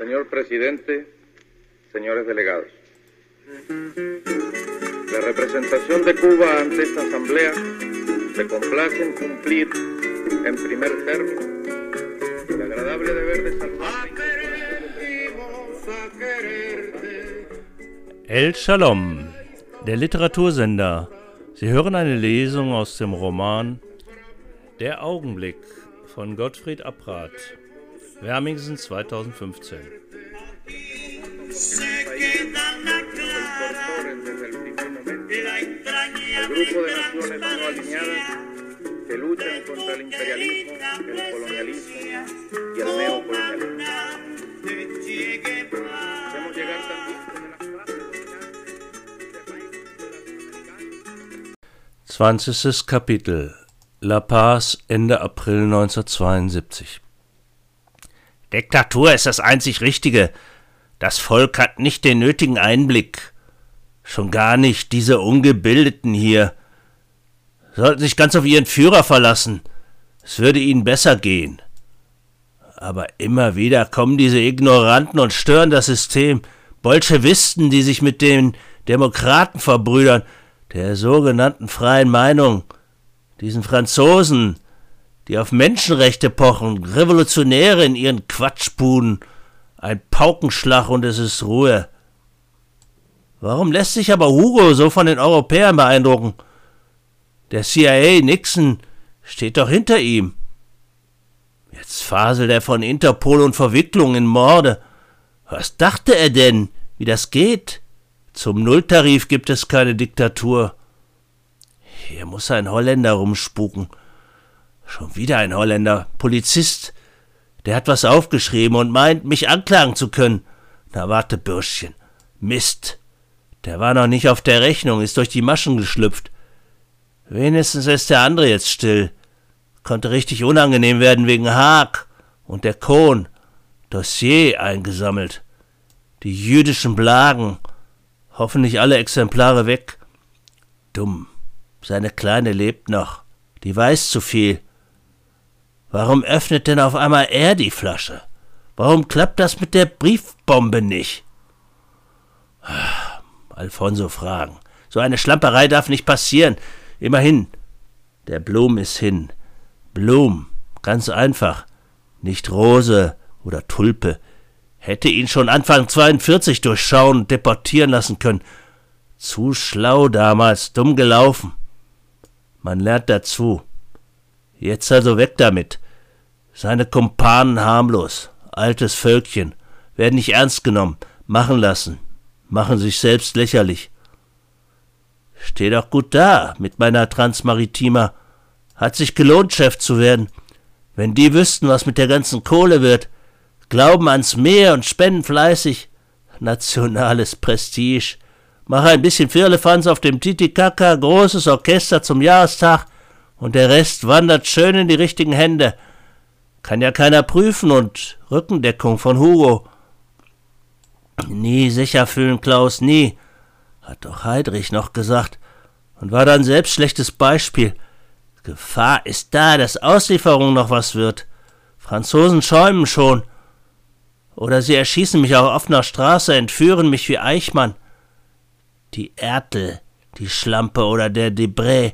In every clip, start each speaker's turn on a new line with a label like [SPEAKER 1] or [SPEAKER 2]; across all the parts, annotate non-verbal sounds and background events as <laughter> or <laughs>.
[SPEAKER 1] Señor presidente, señores delegados. La representación de Cuba ante esta asamblea se complace en cumplir en primer término el agradable deber de salvar.
[SPEAKER 2] El Shalom, der Literatursender. Sie hören eine Lesung aus dem Roman Der Augenblick von Gottfried Abrath, Wermingsen 2015.
[SPEAKER 1] El grupo de naciones no alineadas que luchan contra el imperialismo, el colonialismo y el neocolonialismo. Hacemos llegar también desde las clases
[SPEAKER 2] 20. Kapitel La Paz Ende April 1972 Diktatur ist das einzig Richtige. Das Volk hat nicht den nötigen Einblick. Schon gar nicht diese Ungebildeten hier. Sollten sich ganz auf ihren Führer verlassen. Es würde ihnen besser gehen. Aber immer wieder kommen diese Ignoranten und stören das System. Bolschewisten, die sich mit den Demokraten verbrüdern, der sogenannten freien Meinung, diesen Franzosen, die auf Menschenrechte pochen, Revolutionäre in ihren Quatschbuden, ein Paukenschlag und es ist Ruhe. Warum lässt sich aber Hugo so von den Europäern beeindrucken? Der CIA, Nixon, steht doch hinter ihm. Jetzt faselt er von Interpol und Verwicklung in Morde. Was dachte er denn, wie das geht? Zum Nulltarif gibt es keine Diktatur. Hier muss ein Holländer rumspuken. Schon wieder ein Holländer, Polizist. Der hat was aufgeschrieben und meint, mich anklagen zu können. Na warte, Bürschchen. Mist. Der war noch nicht auf der Rechnung, ist durch die Maschen geschlüpft. Wenigstens ist der andere jetzt still. Konnte richtig unangenehm werden wegen Haag und der Kohn. Dossier eingesammelt. Die jüdischen Blagen. Hoffentlich alle Exemplare weg. Dumm. Seine Kleine lebt noch. Die weiß zu viel. Warum öffnet denn auf einmal er die Flasche? Warum klappt das mit der Briefbombe nicht? Alfonso fragen. So eine Schlamperei darf nicht passieren. Immerhin. Der Blum ist hin. Blum. Ganz einfach. Nicht Rose oder Tulpe. Hätte ihn schon Anfang 42 durchschauen und deportieren lassen können. Zu schlau damals, dumm gelaufen. Man lernt dazu. Jetzt also weg damit. Seine Kumpanen harmlos, altes Völkchen, werden nicht ernst genommen, machen lassen, machen sich selbst lächerlich. Steh doch gut da mit meiner Transmaritima. Hat sich gelohnt, Chef zu werden. Wenn die wüssten, was mit der ganzen Kohle wird, glauben ans Meer und spenden fleißig. Nationales Prestige. Mach ein bisschen Firlefanz auf dem Titicaca, großes Orchester zum Jahrestag, und der Rest wandert schön in die richtigen Hände. Kann ja keiner prüfen und Rückendeckung von Hugo. Nie sicher fühlen, Klaus, nie, hat doch Heidrich noch gesagt und war dann selbst schlechtes Beispiel. Gefahr ist da, dass Auslieferung noch was wird. Franzosen schäumen schon. Oder sie erschießen mich auf offener Straße, entführen mich wie Eichmann. Die Ertel, die Schlampe oder der Debré,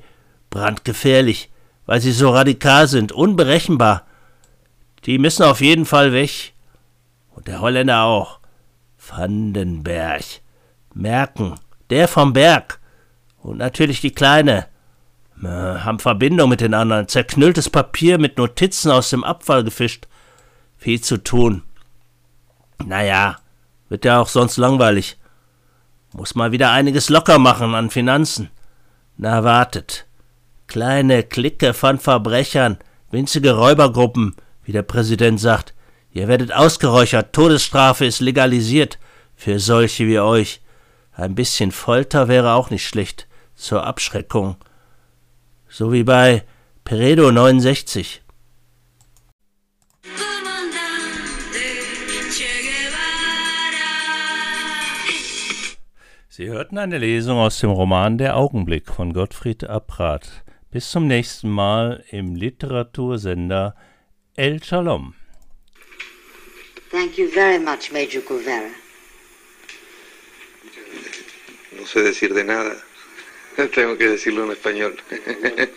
[SPEAKER 2] brandgefährlich, weil sie so radikal sind, unberechenbar. Die müssen auf jeden Fall weg. Und der Holländer auch. Vandenberg. Merken. Der vom Berg. Und natürlich die Kleine. Äh, haben Verbindung mit den anderen. Zerknülltes Papier mit Notizen aus dem Abfall gefischt. Viel zu tun. Naja, wird ja auch sonst langweilig. Muss mal wieder einiges locker machen an Finanzen. Na, wartet. Kleine Clique von Verbrechern, winzige Räubergruppen, wie der Präsident sagt. Ihr werdet ausgeräuchert, Todesstrafe ist legalisiert für solche wie euch. Ein bisschen Folter wäre auch nicht schlecht zur Abschreckung. So wie bei Peredo 69. Sie hörten eine Lesung aus dem Roman Der Augenblick von Gottfried Abrath. Bis zum nächsten Mal im Literatursender El Shalom.
[SPEAKER 3] Thank you very much, Major Guevara.
[SPEAKER 4] No sé decir de nada. <laughs> Tengo que decirlo en español. <laughs>